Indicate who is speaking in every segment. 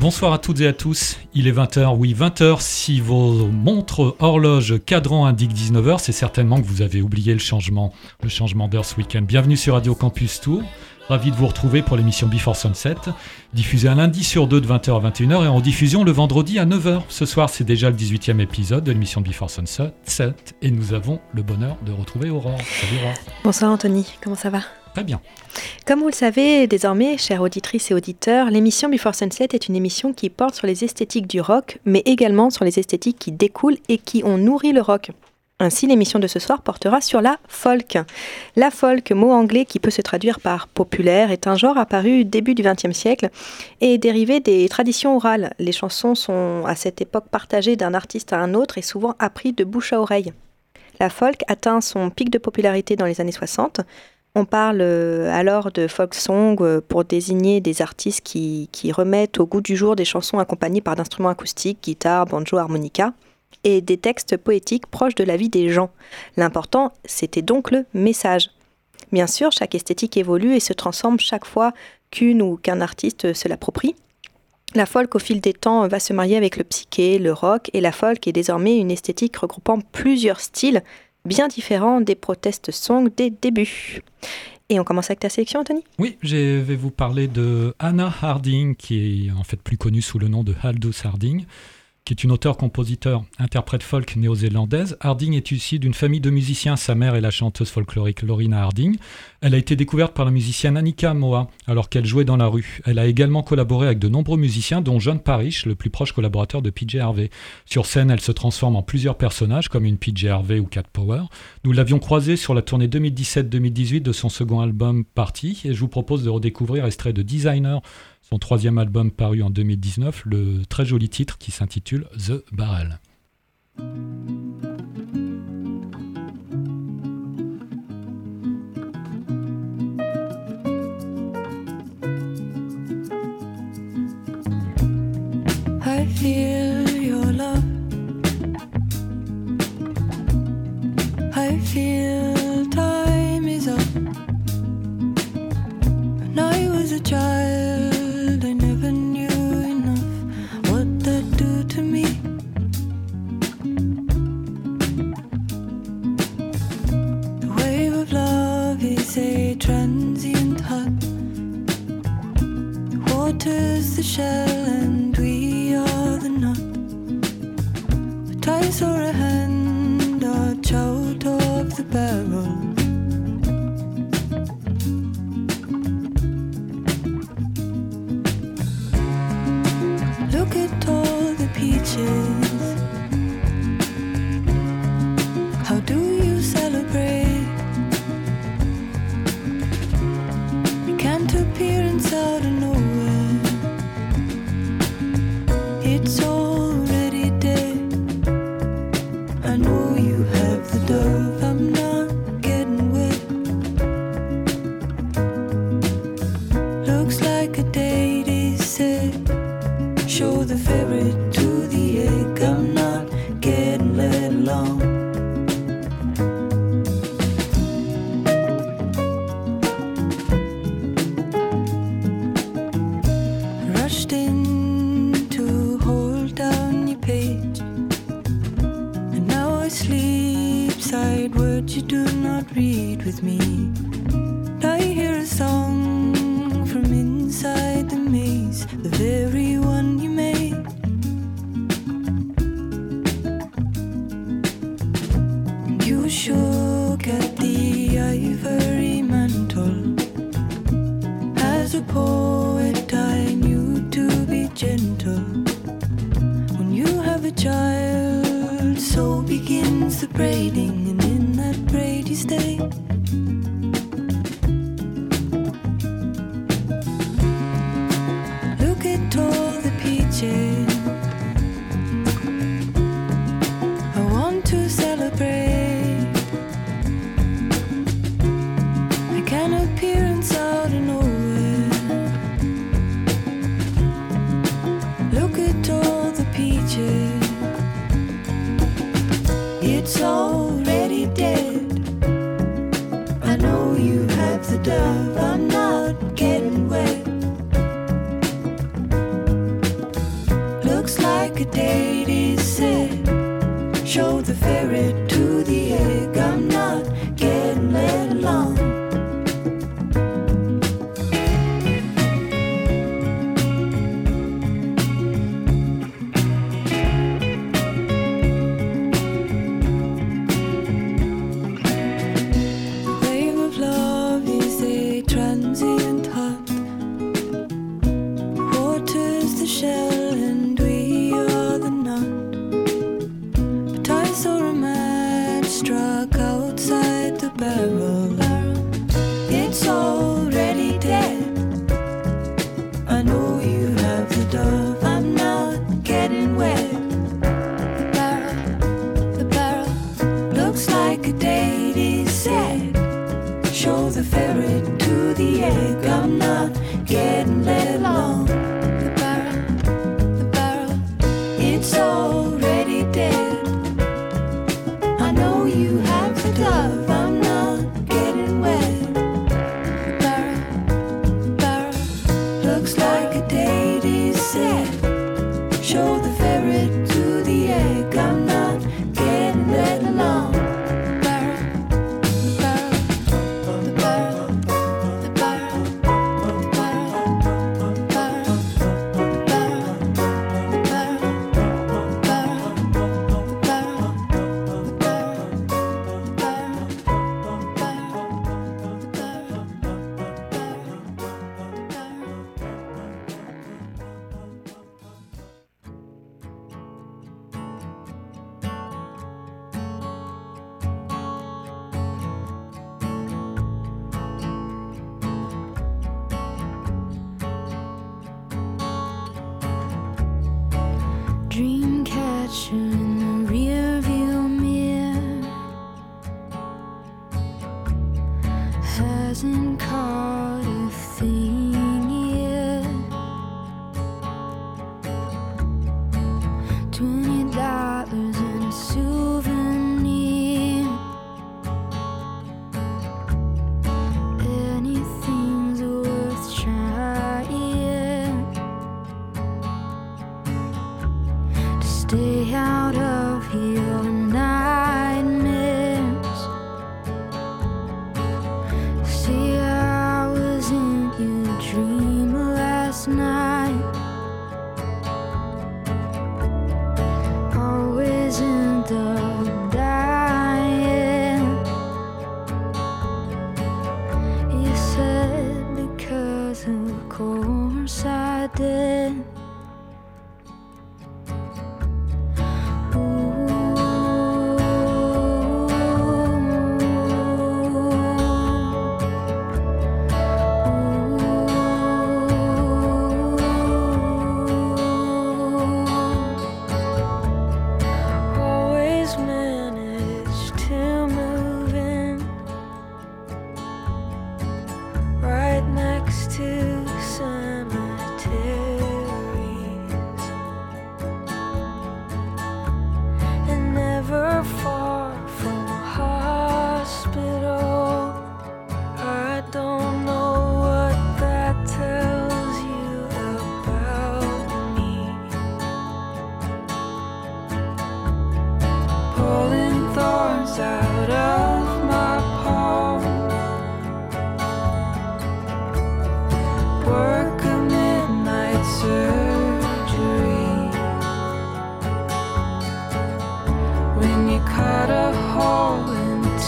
Speaker 1: Bonsoir à toutes et à tous. Il est 20h, oui 20h. Si vos montres horloge cadran indiquent 19h, c'est certainement que vous avez oublié le changement, le changement d'heure ce week-end. Bienvenue sur Radio Campus Tour. Ravi de vous retrouver pour l'émission Before Sunset, diffusée un lundi sur deux de 20h à 21h et en diffusion le vendredi à 9h. Ce soir, c'est déjà le 18e épisode de l'émission Before Sunset et nous avons le bonheur de retrouver Aurore. Salut Aurore.
Speaker 2: Bonsoir Anthony, comment ça va?
Speaker 1: Très bien.
Speaker 2: Comme vous le savez désormais, chères auditrices et auditeurs, l'émission Before Sunset est une émission qui porte sur les esthétiques du rock, mais également sur les esthétiques qui découlent et qui ont nourri le rock. Ainsi, l'émission de ce soir portera sur la folk. La folk, mot anglais qui peut se traduire par populaire, est un genre apparu début du XXe siècle et dérivé des traditions orales. Les chansons sont à cette époque partagées d'un artiste à un autre et souvent appris de bouche à oreille. La folk atteint son pic de popularité dans les années 60. On parle euh, alors de folk song euh, pour désigner des artistes qui, qui remettent au goût du jour des chansons accompagnées par d'instruments acoustiques, guitare, banjo, harmonica et des textes poétiques proches de la vie des gens. L'important, c'était donc le message. Bien sûr, chaque esthétique évolue et se transforme chaque fois qu'une ou qu'un artiste se l'approprie. La folk, au fil des temps, va se marier avec le psyché, le rock, et la folk est désormais une esthétique regroupant plusieurs styles bien différents des protest songs des débuts. Et on commence avec ta sélection, Anthony?
Speaker 1: Oui, je vais vous parler de Anna Harding, qui est en fait plus connue sous le nom de Aldous Harding qui est une auteure-compositeur, interprète folk néo-zélandaise. Harding est issue d'une famille de musiciens. Sa mère est la chanteuse folklorique Lorina Harding. Elle a été découverte par la musicienne Annika Moa alors qu'elle jouait dans la rue. Elle a également collaboré avec de nombreux musiciens, dont John Parrish, le plus proche collaborateur de PJ Harvey. Sur scène, elle se transforme en plusieurs personnages, comme une PJ Harvey ou Cat Power. Nous l'avions croisée sur la tournée 2017-2018 de son second album Party, et je vous propose de redécouvrir extrait de Designer son troisième album paru en 2019, le très joli titre qui s'intitule The Barrel.
Speaker 3: I feel your love. I feel time is up. When I was a child, The the shell and we are the nut. A ties or a hand arch out of the barrel. Look at all the peaches. thousand card a thief.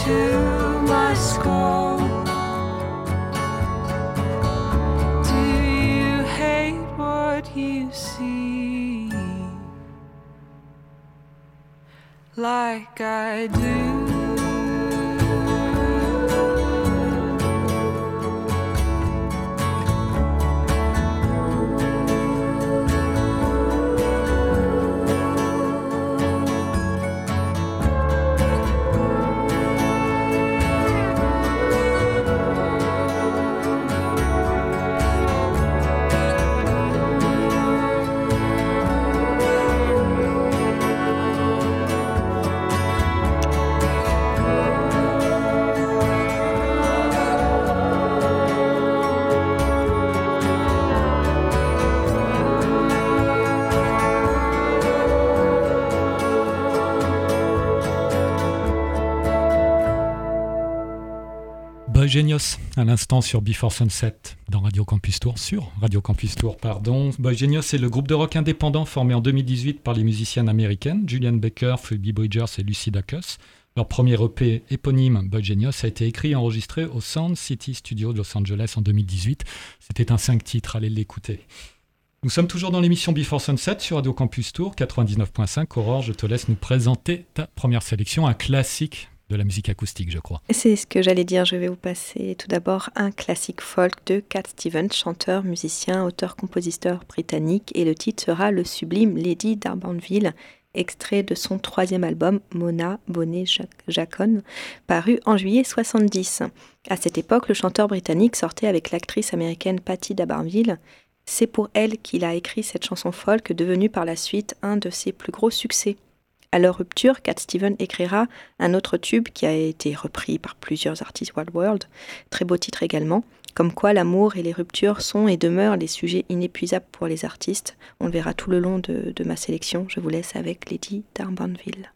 Speaker 3: to my skull. Do you hate what you see? Like I do.
Speaker 1: Genius à l'instant sur Before Sunset dans Radio Campus Tour, sur Radio Campus Tour, pardon. Boy Genius est le groupe de rock indépendant formé en 2018 par les musiciennes américaines Julian Baker, Phoebe Bridgers et Lucy Dacus. Leur premier EP éponyme, Boy Genius, a été écrit et enregistré au Sound City Studio de Los Angeles en 2018. C'était un cinq titres, allez l'écouter. Nous sommes toujours dans l'émission Before Sunset sur Radio Campus Tour 99.5. Aurore, je te laisse nous présenter ta première sélection, un classique de la musique acoustique, je crois.
Speaker 2: C'est ce que j'allais dire. Je vais vous passer tout d'abord un classique folk de Cat Stevens, chanteur, musicien, auteur-compositeur britannique, et le titre sera Le sublime Lady d'Arbanville, extrait de son troisième album Mona Bonnet Jacon, paru en juillet 70. À cette époque, le chanteur britannique sortait avec l'actrice américaine Patty d'Arbanville. C'est pour elle qu'il a écrit cette chanson folk, devenue par la suite un de ses plus gros succès. À leur rupture, Cat Steven écrira un autre tube qui a été repris par plusieurs artistes Wild World, très beau titre également, comme quoi l'amour et les ruptures sont et demeurent les sujets inépuisables pour les artistes. On le verra tout le long de, de ma sélection. Je vous laisse avec Lady d'Arbanville.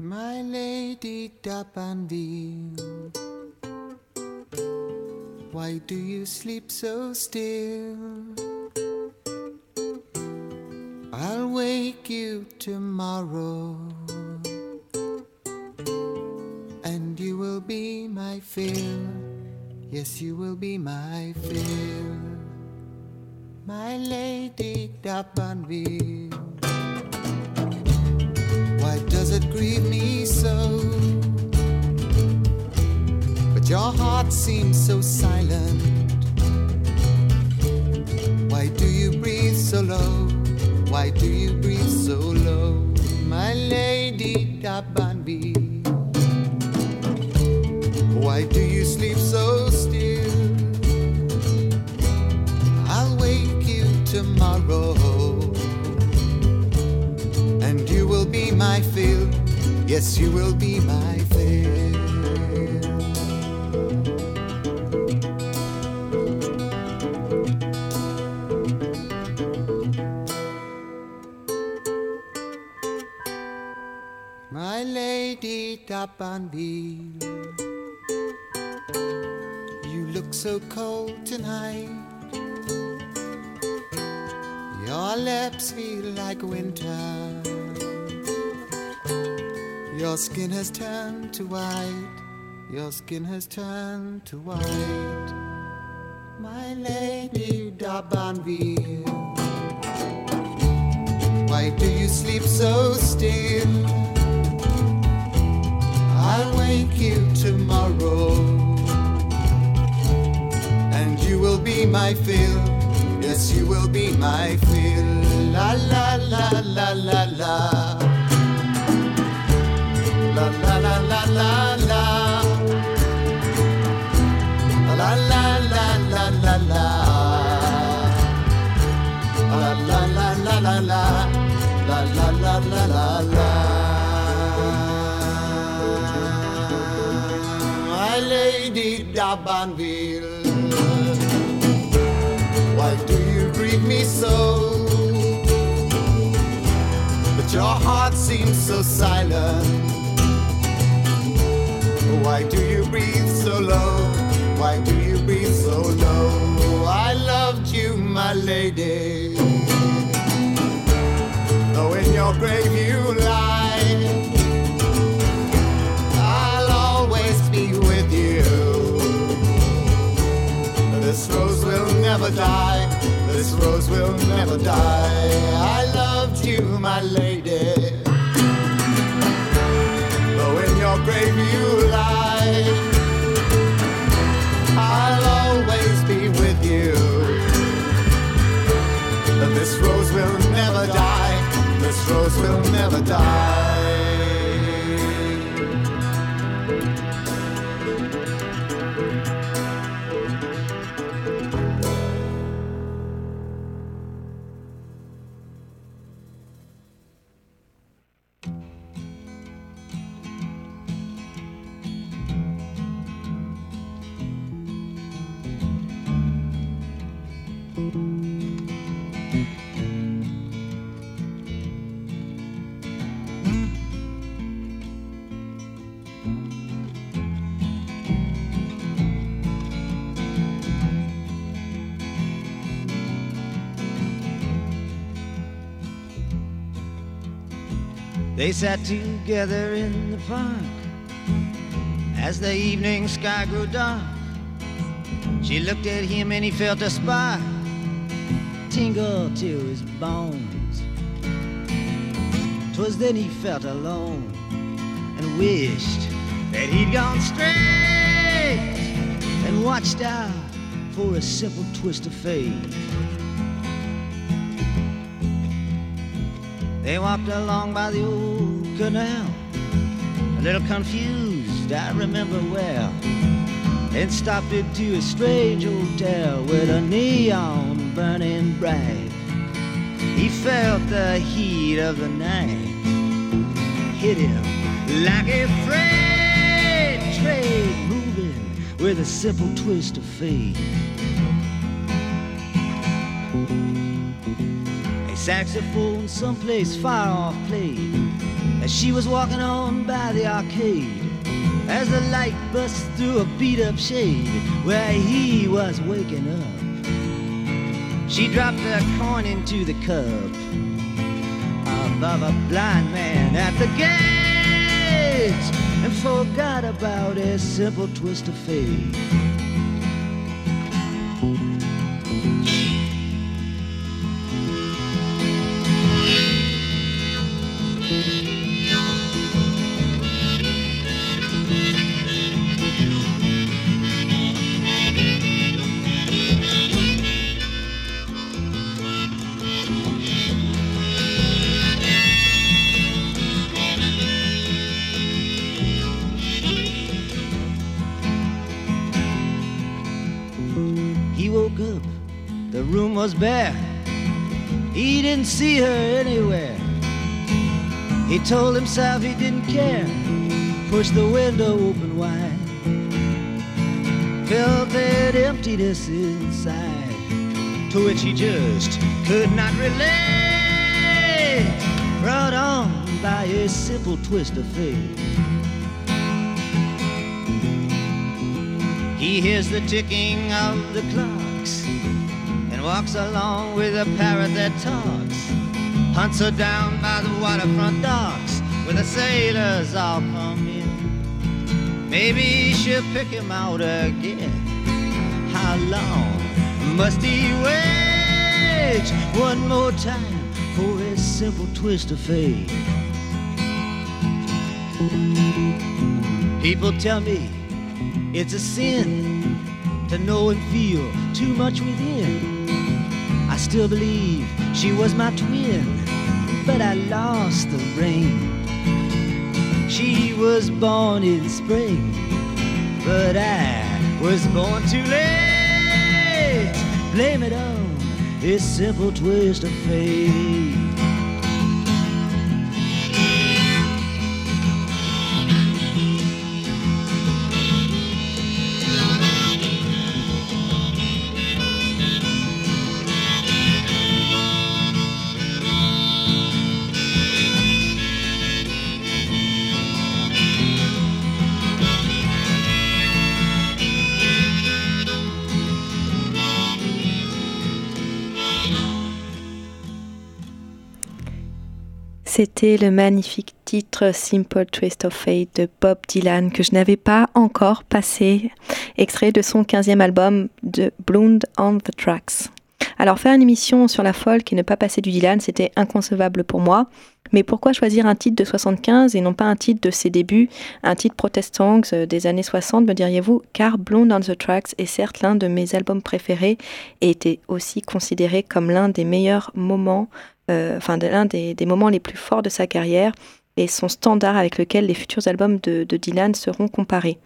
Speaker 4: My lady D'Abanville, why do you sleep so still? I'll wake you tomorrow, and you will be my fill. Yes, you will be my fill. My lady D'Abanville. Does it grieve me so? But your heart seems so silent. Why do you breathe so low? Why do you breathe so low? My lady Dabanbi. Why do you sleep so still? I'll wake you tomorrow and you will be my. Yes, you will be my fill. My lady Dabanville, you look so cold tonight. Your lips feel like winter. Your skin has turned to white. Your skin has turned to white. My lady D'Abanville. Why do you sleep so still? I'll wake you tomorrow. And you will be my fill. Yes, you will be my fill. La la la la la la. Lady D'Abanville. Why do you grieve me so? But your heart seems so silent. Why do you breathe so low? Why do you breathe so low? I loved you, my lady. Though in your grave you lie, I'll always be with you. This rose will never die. This rose will never die. I loved
Speaker 5: sat together in the park as the evening sky grew dark. She looked at him and he felt a spark tingle to his bones. Twas then he felt alone and wished that he'd gone straight and watched out for a simple twist of fate. They walked along by the old canal, a little confused, I remember well, and stopped into a strange hotel with a neon burning bright. He felt the heat of the night hit him like a freight train moving with a simple twist of fate. A saxophone someplace far off played as she was walking on by the arcade. As the light bust through a beat up shade where he was waking up, she dropped a coin into the cup above a blind man at the gate and forgot about a simple twist of fate. See her anywhere. He told himself he didn't care. Pushed the window open wide. Felt that emptiness inside, to which he just could not relate. Brought on by a simple twist of fate. He hears the ticking of the clocks and walks along with a parrot that talks. Her down by the waterfront docks where the sailors all come in. Maybe she'll pick him out again. How long must he wait one more time for a simple twist of fate? People tell me it's a sin to know and feel too much within. I still believe she was my twin, but I lost the ring. She was born in spring, but I was born too late. Blame it on this simple twist of fate.
Speaker 2: C'était le magnifique titre Simple Twist of Fate de Bob Dylan que je n'avais pas encore passé, extrait de son 15e album de Blonde on the Tracks. Alors faire une émission sur la folk et ne pas passer du Dylan, c'était inconcevable pour moi. Mais pourquoi choisir un titre de 75 et non pas un titre de ses débuts, un titre protestant des années 60, me diriez-vous? Car Blonde on the Tracks est certes l'un de mes albums préférés et était aussi considéré comme l'un des meilleurs moments euh, enfin l'un des, moments les plus forts de sa carrière et son standard avec lequel les futurs albums de, Dylan seront comparés.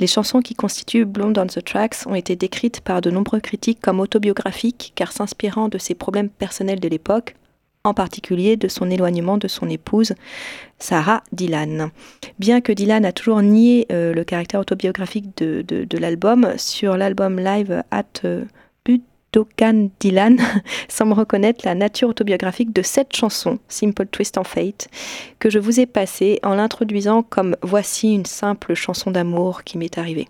Speaker 2: Les chansons qui constituent Blonde on the Tracks ont été décrites par de nombreux critiques comme autobiographiques car s'inspirant de ses problèmes personnels de l'époque, en particulier de son éloignement de son épouse, Sarah Dylan. Bien que Dylan a toujours nié euh, le caractère autobiographique de l'album, sur l'album live at euh, Dokan Dylan semble reconnaître la nature autobiographique de cette chanson, Simple Twist en Fate, que je vous ai passée en l'introduisant comme voici une simple chanson d'amour qui m'est arrivée.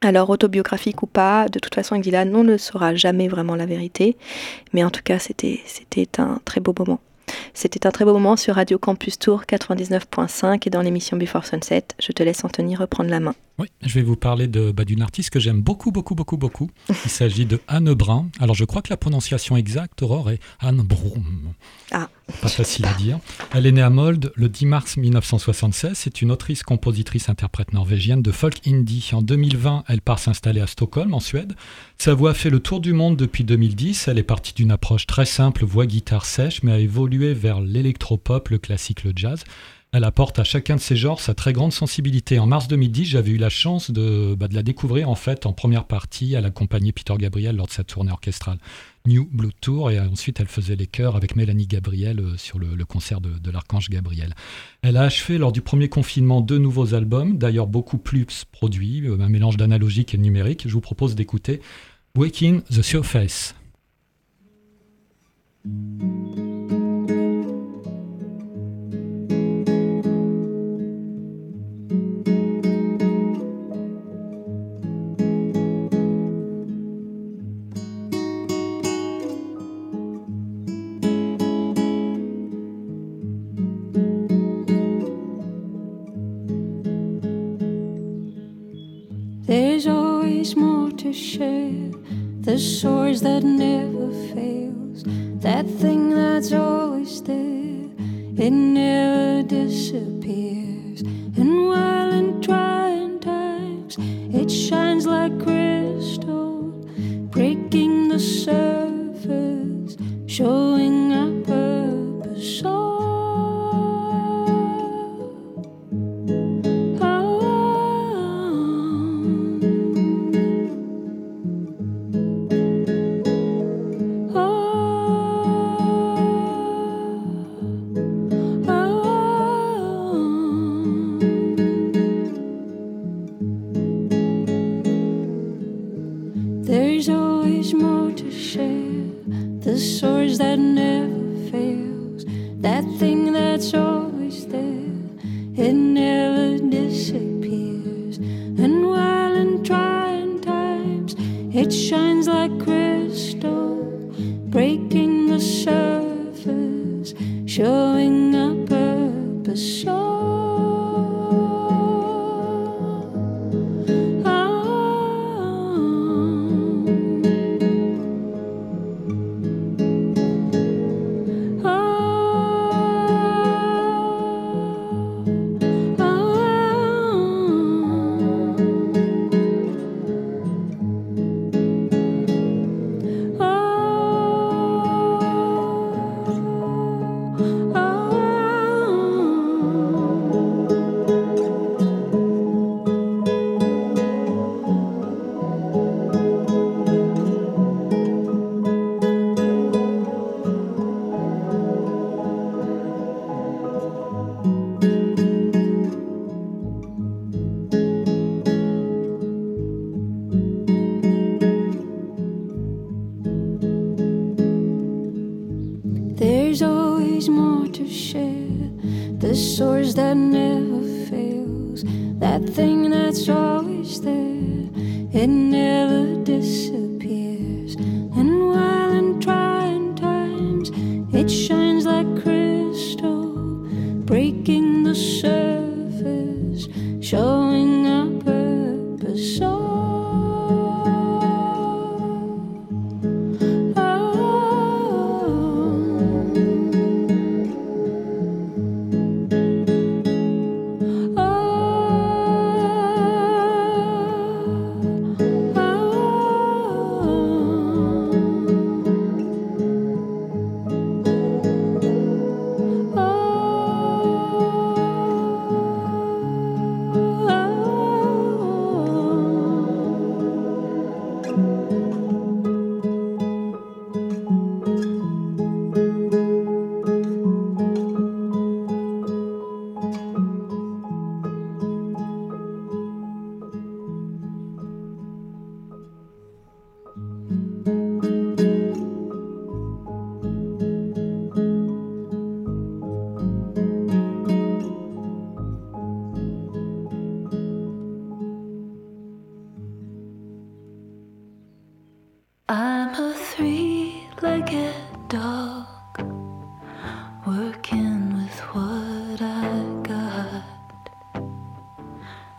Speaker 2: Alors autobiographique ou pas, de toute façon avec Dylan, on ne saura jamais vraiment la vérité, mais en tout cas c'était un très beau moment. C'était un très beau moment sur Radio Campus Tour 99.5 et dans l'émission Before Sunset. Je te laisse Anthony reprendre la main.
Speaker 1: Oui, je vais vous parler de bah, d'une artiste que j'aime beaucoup, beaucoup, beaucoup, beaucoup. Il s'agit de Anne Brun. Alors je crois que la prononciation exacte, Aurore, est Anne Brun.
Speaker 2: Ah.
Speaker 1: Pas facile à dire. Elle est née à Molde le 10 mars 1976. C'est une autrice, compositrice, interprète norvégienne de folk indie. En 2020, elle part s'installer à Stockholm, en Suède. Sa voix a fait le tour du monde depuis 2010. Elle est partie d'une approche très simple, voix guitare sèche, mais a évolué vers l'électropop, le classique, le jazz. Elle apporte à chacun de ces genres sa très grande sensibilité. En mars 2010, j'avais eu la chance de, bah, de, la découvrir en fait en première partie. Elle accompagnait Peter Gabriel lors de sa tournée orchestrale New Blue Tour et ensuite elle faisait les chœurs avec Mélanie Gabriel euh, sur le, concert de, de l'Archange Gabriel. Elle a achevé lors du premier confinement deux nouveaux albums, d'ailleurs beaucoup plus produits, euh, un mélange d'analogique et numérique. Je vous propose d'écouter Waking the Surface.
Speaker 6: There's always more to share. The source that never fails. That thing that's always there. It never disappears.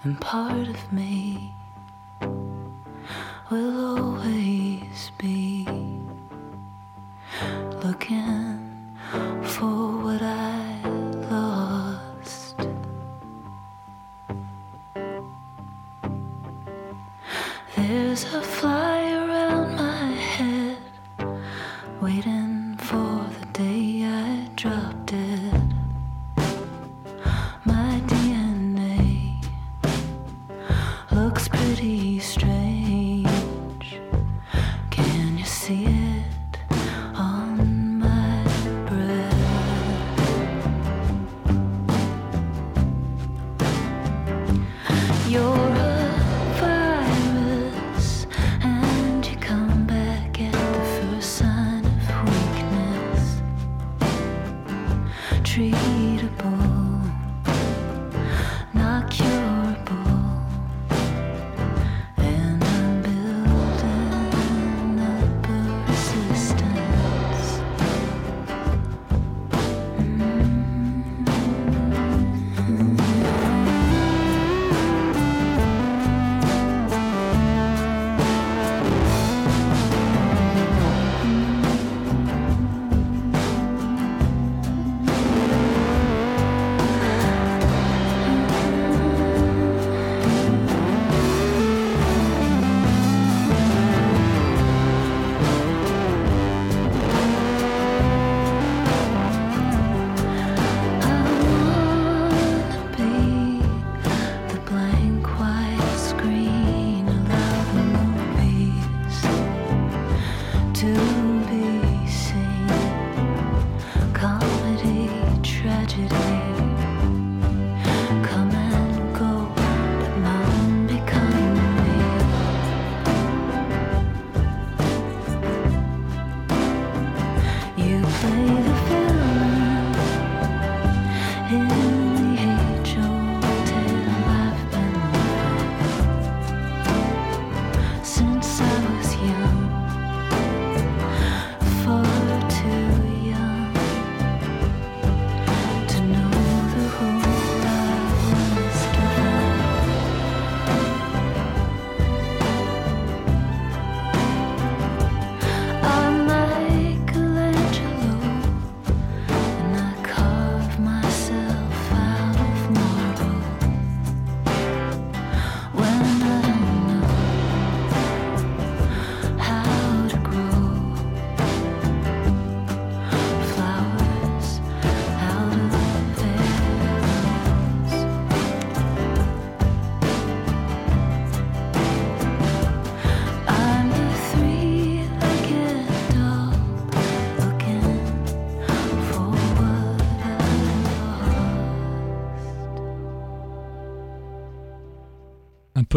Speaker 6: And
Speaker 7: part of me will always be looking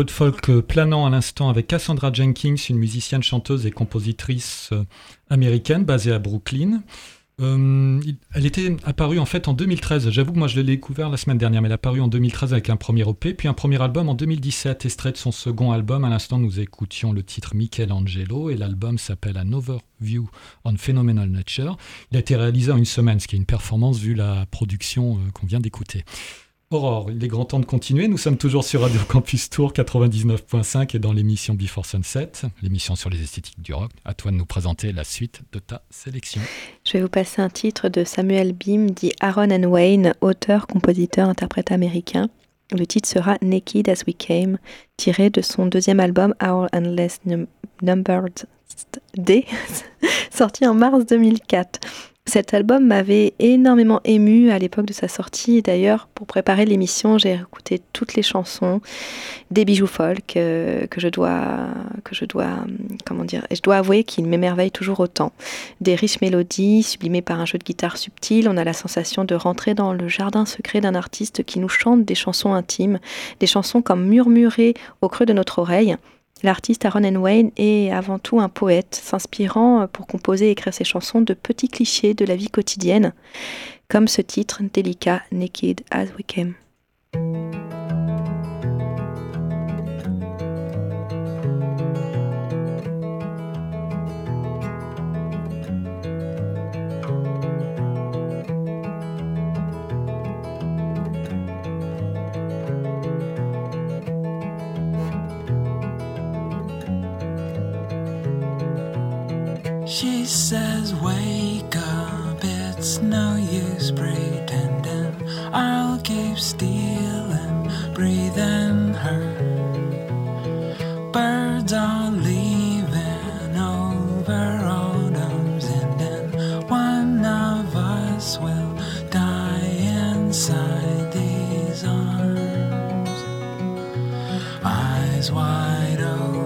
Speaker 1: de folk euh, planant à l'instant avec Cassandra Jenkins, une musicienne, chanteuse et compositrice euh, américaine basée à Brooklyn. Euh, elle était apparue en fait en 2013. J'avoue que moi je l'ai découvert la semaine dernière, mais elle est apparue en 2013 avec un premier EP, puis un premier album en 2017, extrait de son second album. À l'instant, nous écoutions le titre Michelangelo et l'album s'appelle An Overview on Phenomenal Nature. Il a été réalisé en une semaine, ce qui est une performance vu la production qu'on vient d'écouter. Aurore, il est grand temps de continuer. Nous sommes toujours sur Radio Campus Tour 99.5 et dans l'émission Before Sunset, l'émission sur les esthétiques du rock. À toi de nous présenter la suite de ta sélection.
Speaker 2: Je vais vous passer un titre de Samuel Beam, dit Aaron and Wayne, auteur, compositeur, interprète américain. Le titre sera Naked as We Came, tiré de son deuxième album Our Endless Num- Numbered Day, sorti en mars 2004. Cet album m'avait énormément ému à l'époque de sa sortie. D'ailleurs, pour préparer l'émission, j'ai écouté toutes les chansons des bijoux folk euh, que je dois, que je dois, comment je dois avouer qu'ils m'émerveillent toujours autant. Des riches mélodies sublimées par un jeu de guitare subtil, on a la sensation de rentrer dans le jardin secret d'un artiste qui nous chante des chansons intimes, des chansons comme murmurées au creux de notre oreille. L'artiste Aaron. Wayne est avant tout un poète, s'inspirant pour composer et écrire ses chansons de petits clichés de la vie quotidienne, comme ce titre délicat Naked as We Came.
Speaker 8: She says, Wake up, it's no use pretending. I'll keep stealing, breathing her. Birds are leaving over autumn's ending. One of us will die inside these arms. Eyes wide open.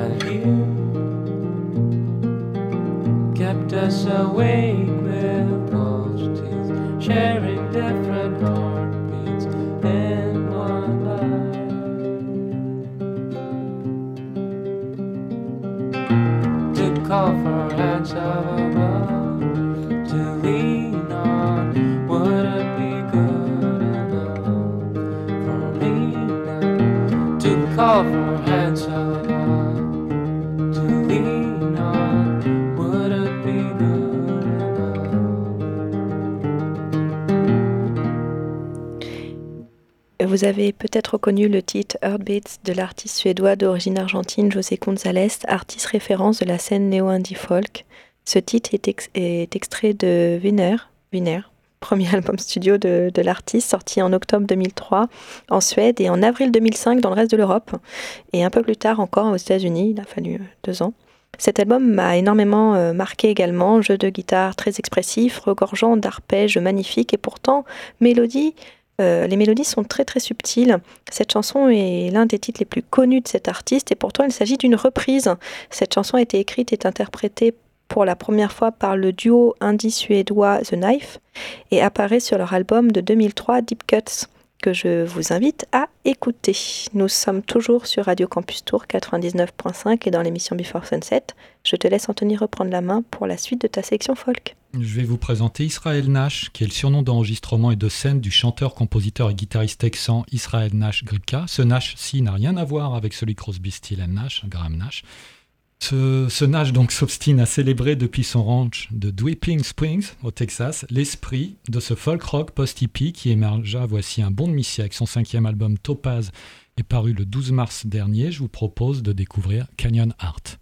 Speaker 8: But of
Speaker 9: here kept us awake.
Speaker 2: Vous avez peut-être reconnu le titre Heartbeats de l'artiste suédois d'origine argentine José González, artiste référence de la scène néo-indie folk. Ce titre est, extrait de Wiener, Wiener, premier album studio de, l'artiste, sorti en octobre 2003 en Suède et en avril 2005 dans le reste de l'Europe, et un peu plus tard encore aux États-Unis, il a fallu euh, deux ans. Cet album m'a énormément euh, marqué également, jeu de guitare très expressif, regorgeant d'arpèges magnifiques et pourtant mélodie euh, les mélodies sont très très subtiles. Cette chanson est l'un des titres les plus connus de cet artiste et pourtant il s'agit d'une reprise. Cette chanson a été écrite et interprétée pour la première fois par le duo indie-suédois The Knife et apparaît sur leur album de 2003 Deep Cuts que je vous invite à écouter. Nous sommes toujours sur Radio Campus Tour 99.5 et dans l'émission Before Sunset. Je te laisse Anthony reprendre la main pour la suite de ta section folk.
Speaker 10: Je vais vous présenter Israël Nash, qui est le surnom d'enregistrement et de scène du chanteur, compositeur et guitariste texan Israël Nash Gripka. Ce Nash-ci n'a rien à voir avec celui Crosby, Still Nash, Graham Nash. Ce, Nash donc s'obstine à célébrer depuis son ranch de Dwipping Springs au Texas l'esprit de ce folk rock post-hippie qui émergea voici un bon demi-siècle. son cinquième album Topaz est paru le 12 mars dernier. Je vous propose de découvrir Canyon Art.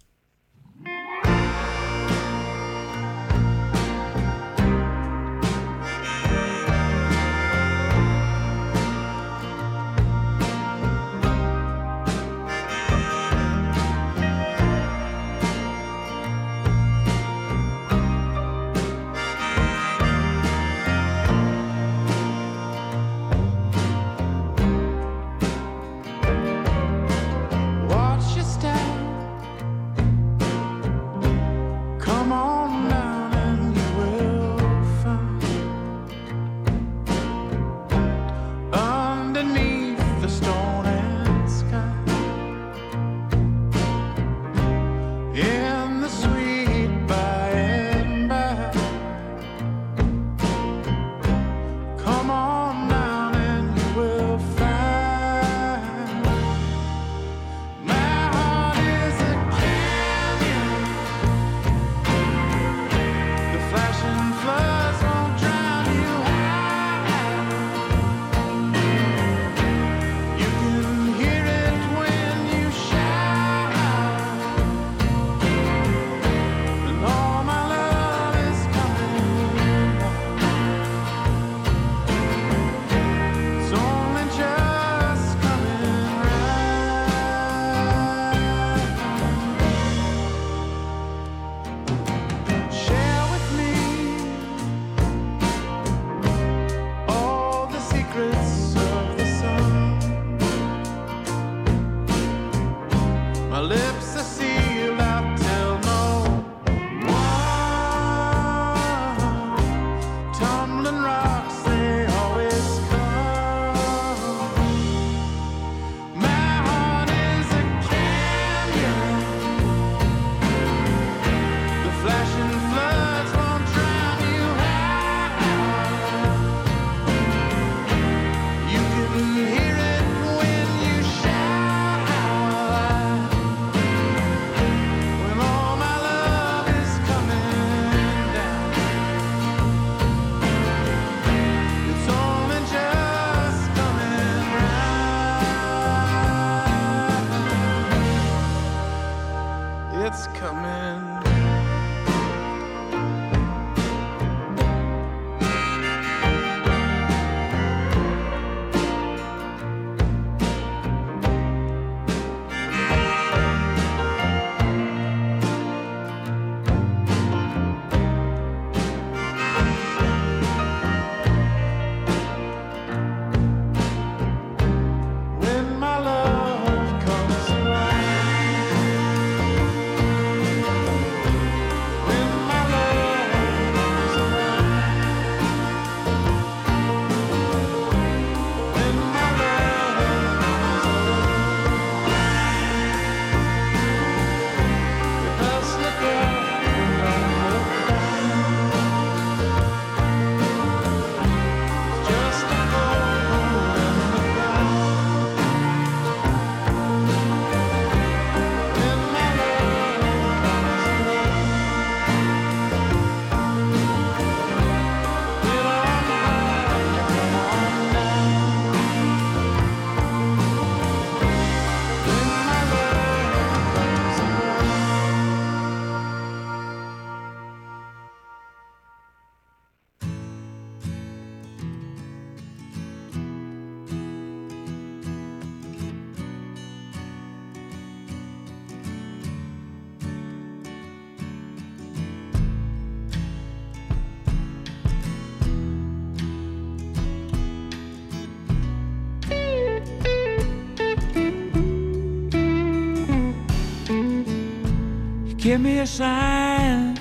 Speaker 8: Give me a sign,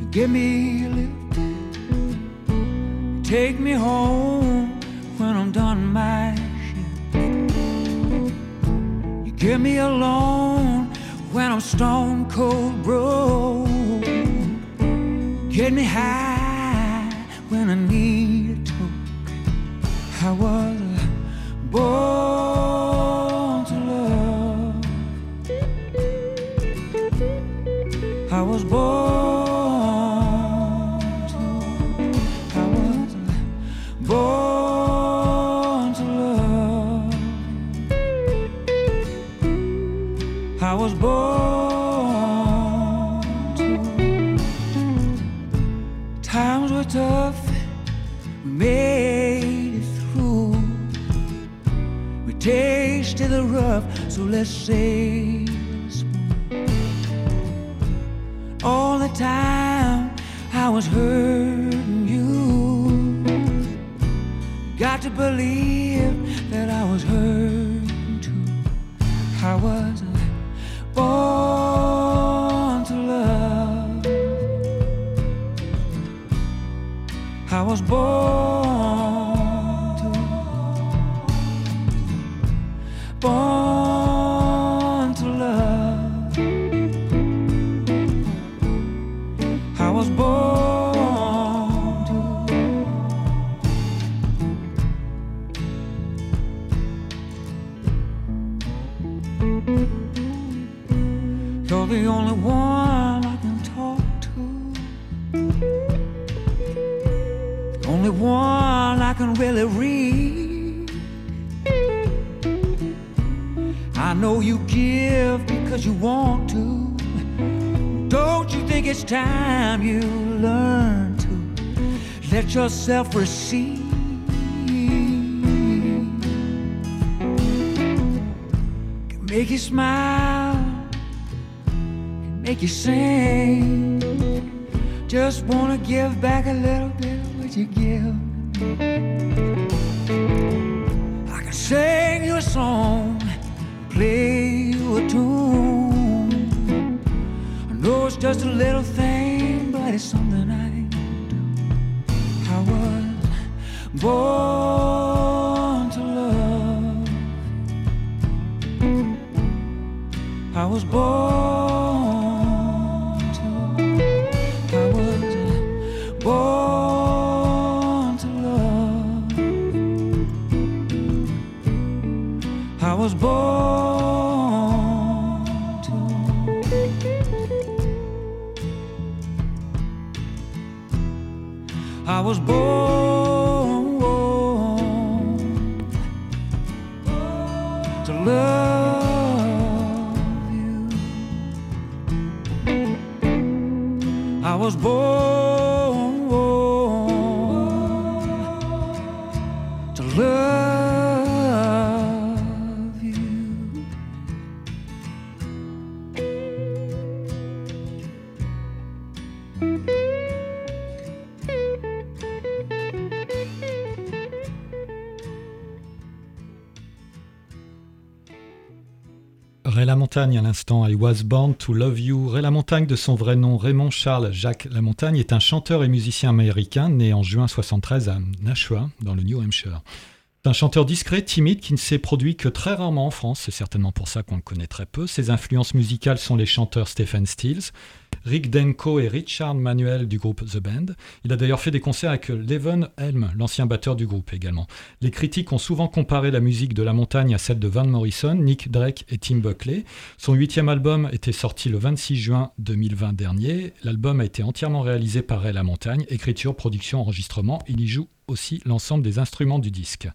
Speaker 8: you give me a lift, take me home when I'm done my shift. You give me a loan when I'm stone cold broke. Get me high to believe receive? Can make you smile, can make you sing. Was born to. I was born to love you. I was born
Speaker 1: Lamontagne à l'instant, I was born to love you. Ray Lamontagne, de son vrai nom Raymond Charles Jacques Lamontagne, est un chanteur et musicien américain né en juin 73 à Nashua, dans le New Hampshire. Un chanteur discret, timide, qui ne s'est produit que très rarement en France. C'est certainement pour ça qu'on le connaît très peu. Ses influences musicales sont les chanteurs Stephen Stills, Rick Denko et Richard Manuel du groupe The Band. Il a d'ailleurs fait des concerts avec Levon Helm, l'ancien batteur du groupe également. Les critiques ont souvent comparé la musique de La Montagne à celle de Van Morrison, Nick Drake et Tim Buckley. Son huitième album était sorti le 26 juin 2020 dernier. L'album a été entièrement réalisé par La Montagne, écriture, production, enregistrement. Il y joue aussi l'ensemble des instruments du disque.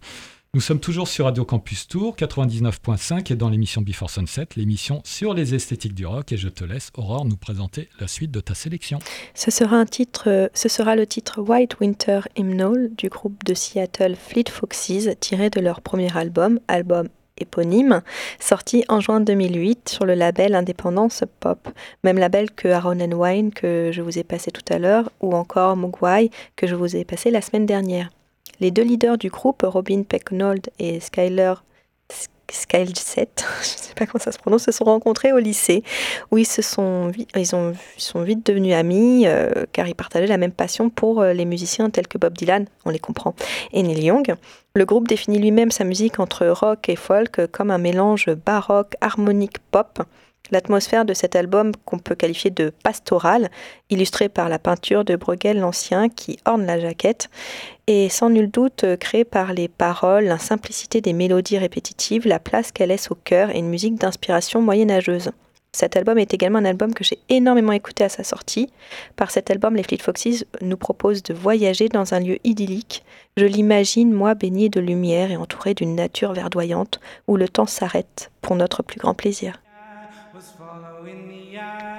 Speaker 1: Nous sommes toujours sur Radio Campus Tour 99.5 et dans l'émission Before Sunset, l'émission sur les esthétiques du rock. Et je te laisse, Aurore, nous présenter la suite de ta sélection.
Speaker 2: Ce sera, euh, ce sera le titre White Winter Hymnal du groupe de Seattle Fleet Foxes, tiré de leur premier album, album éponyme, sorti en juin 2008 sur le label Indépendance Pop, même label que Aaron and Wine que je vous ai passé tout à l'heure, ou encore Mogwai que je vous ai passé la semaine dernière. Les deux leaders du groupe, Robin Pecknold et Skyler
Speaker 11: Skyle 7, je ne sais pas comment ça se prononce, se sont rencontrés au lycée, où ils, se sont, ils, ont, vite devenus amis, euh, car ils partageaient la même passion pour euh, les musiciens tels que Bob Dylan, on les comprend, et Neil Young. Le groupe définit lui-même sa musique entre rock et folk comme un mélange baroque, harmonique, pop, L'atmosphère de cet album, qu'on peut qualifier de pastoral, illustré par la peinture de Bruegel l'Ancien qui orne la jaquette, est sans nul doute créée par les paroles, la simplicité des mélodies répétitives, la place qu'elle laisse au cœur et une musique d'inspiration moyenâgeuse. Cet album est également un album que j'ai énormément écouté à sa sortie. Par cet album, les Fleet Foxes nous proposent de voyager dans un lieu idyllique. Je l'imagine, moi, baigné de lumière et entouré d'une nature verdoyante, où le temps s'arrête pour notre plus grand plaisir.
Speaker 10: And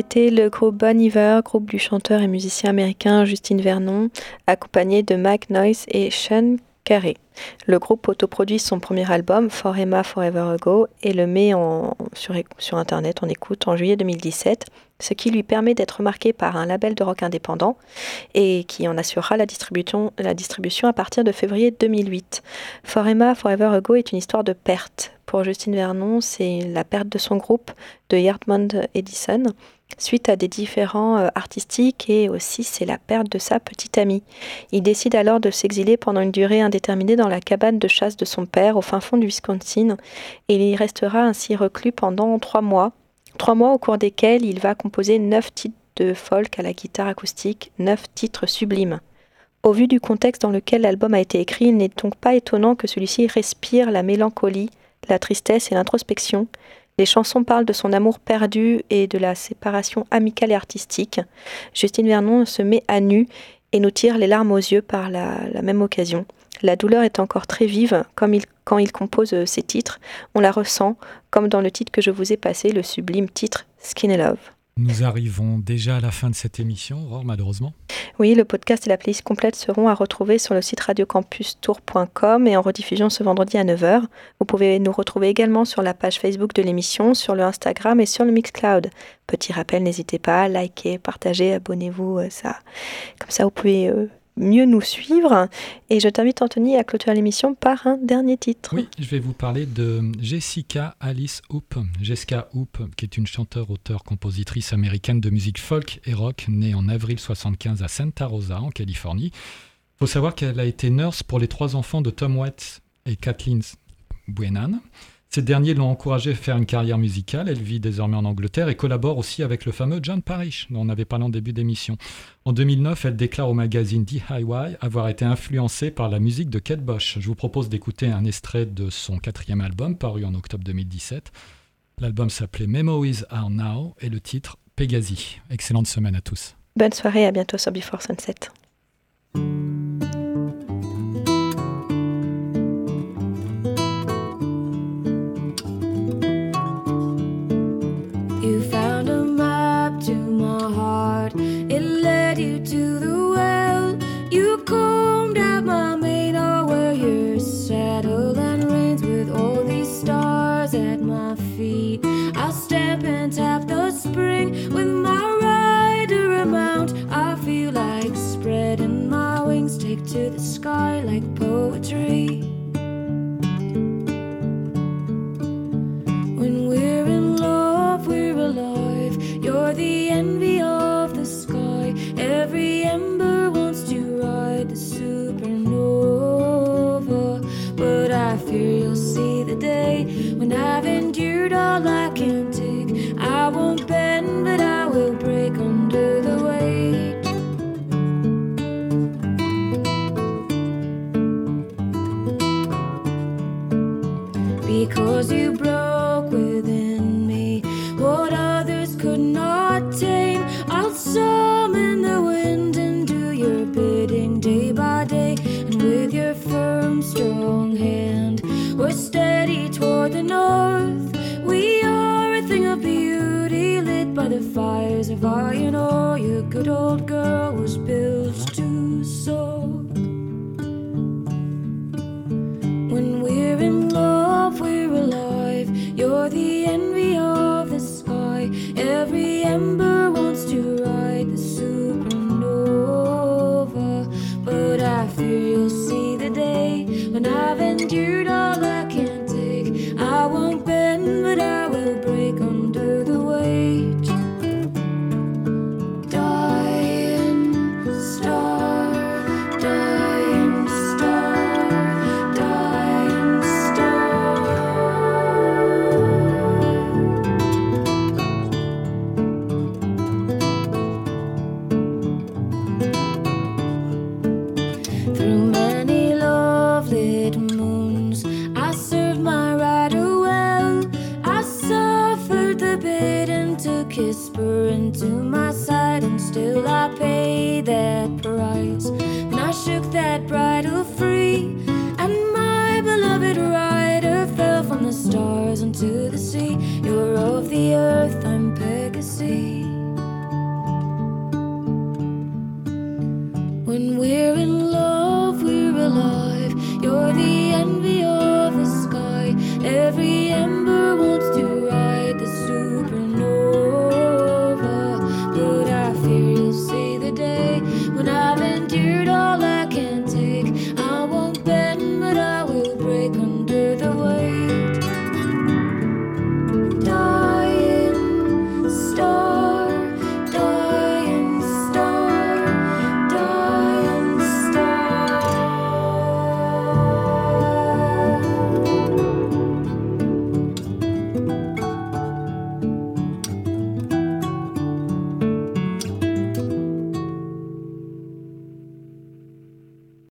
Speaker 2: C'était le groupe Bon Iver, groupe du chanteur et musicien américain Justin Vernon, accompagné de Mike Noyce et Sean Carey. Le groupe autoproduit son premier album, For Emma Forever Ago, et le met sur, Internet en écoute en juillet 2017, ce qui lui permet d'être remarqué par un label de rock indépendant et qui en assurera la distribution, à partir de février 2008. For Emma Forever Ago est une histoire de perte. Pour Justin Vernon, c'est la perte de son groupe, de Yardmond Edison, suite à des différends euh, artistiques et aussi c'est la perte de sa petite amie. Il décide alors de s'exiler pendant une durée indéterminée dans la cabane de chasse de son père au fin fond du Wisconsin et il y restera ainsi reclus pendant trois mois. Trois mois au cours desquels il va composer neuf titres de folk à la guitare acoustique, neuf titres sublimes. Au vu du contexte dans lequel l'album a été écrit, il n'est donc pas étonnant que celui-ci respire la mélancolie, la tristesse et l'introspection. Les chansons parlent de son amour perdu et de la séparation amicale et artistique. Justine Vernon se met à nu et nous tire les larmes aux yeux par la, même occasion. La douleur est encore très vive comme quand il compose euh, ses titres. On la ressent, comme dans le titre que je vous ai passé, le sublime titre Skin and Love.
Speaker 1: Nous arrivons déjà à la fin de cette émission, Aurore, malheureusement.
Speaker 2: Oui, le podcast et la playlist complète seront à retrouver sur le site radiocampustour.com et en rediffusion ce vendredi à 9h. Vous pouvez nous retrouver également sur la page Facebook de l'émission, sur le Instagram et sur le Mixcloud. Petit rappel, n'hésitez pas à liker, partager, abonnez-vous, euh, ça. Comme ça, vous pouvez euh, mieux nous suivre. Et je t'invite, Anthony, à clôturer l'émission par un dernier titre.
Speaker 1: Oui, je vais vous parler de Jessica Alice Hoop. Jessica Hoop, qui est une chanteure, auteure, compositrice américaine de musique folk et rock, née en avril 75 à Santa Rosa, en Californie. Il faut savoir qu'elle a été nurse pour les trois enfants de Tom Waits et Kathleen Buenan. Ces derniers l'ont encouragée à faire une carrière musicale. Elle vit désormais en Angleterre et collabore aussi avec le fameux John Parrish, dont on avait parlé en début d'émission. En 2009, elle déclare au magazine DIY avoir été influencée par la musique de Kate Bush. Je vous propose d'écouter un extrait de son quatrième album, paru en octobre 2017. L'album s'appelait Memories Are Now et le titre Pegasi. Excellente semaine à tous.
Speaker 2: Bonne soirée, à bientôt sur Before Sunset.